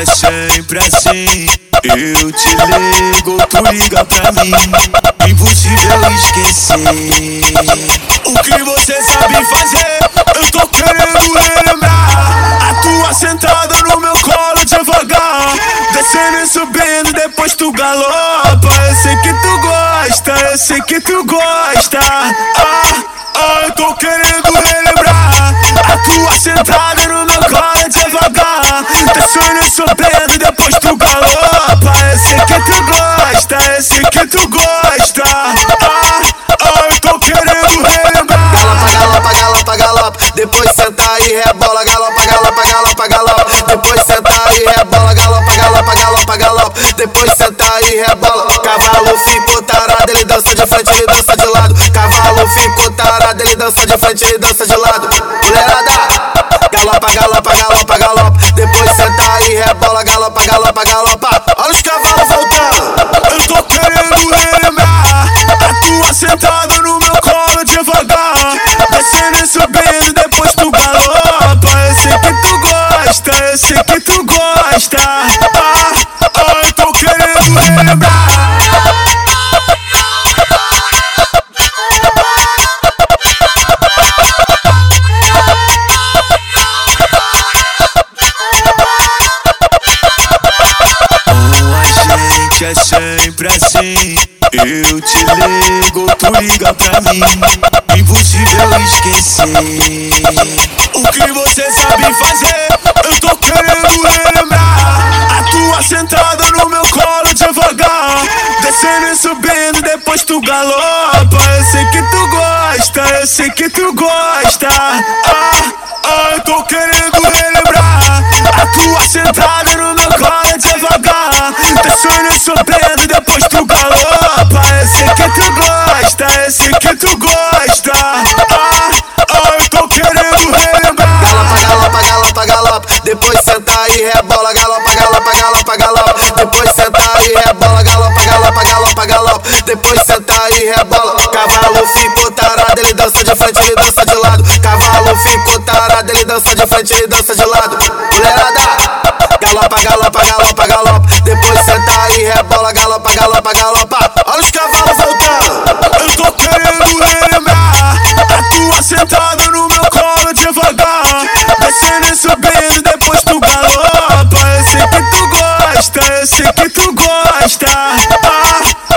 é sempre assim. Eu te ligo, tu liga pra mim. Impossível esquecer o que você sabe fazer. Descendo e subindo, depois tu galopa. Eu sei que tu gosta, eu sei que tu gosta. Ah, ah, eu tô querendo relembrar. A tua sentada no meu colo devagar. Descendo e subindo, depois tu galopa. Eu sei que tu gosta, eu sei que tu gosta. Ah, ah, eu tô querendo relembrar. Galopa, galopa, galopa, galopa. Depois senta e rebola, galopa, galopa, galopa, galopa. Depois senta e rebola. Cavalo ficou tarado, ele dança de frente, ele dança de lado. Cavalo ficou tarado, ele dança de frente, ele dança de lado. Mulherada, galopa, galopa, galopa, galopa. Depois senta e rebola, galopa, galopa, galopa. Olha os cavalos voltando. Eu tô querendo relembrar A tua sentada no meu colo devagar Descendo e subindo, depois tu galopa Eu sei que tu gosta, eu sei que tu gosta Com a gente é sempre assim. Eu te ligo, tu liga pra mim. Impossível esquecer. O que você sabe fazer, eu sei que tu gosta. Ah, ah, eu tô querendo relembrar. A tua sentada no meu colo devagar. E subindo, depois tu galopa. Eu sei que tu gosta, eu sei que tu gosta. Ah, ah, eu tô querendo relembrar. Galopa, galopa, galopa, galopa. Depois senta e rebola, galopa, galopa, galopa, galopa. Depois senta e rebola, galopa, galopa, galopa, galopa. Depois senta e rebola. dança de frente e dança de lado. Mulherada, galopa, galopa, galopa, galopa. Depois senta e rebola, galopa, galopa, galopa. Olha os cavalos voltando. Eu tô querendo lembrar a tua sentada no meu colo devagar. Descendo e subindo, depois tu galopa. Esse que tu gosta, esse que tu gosta. Ah.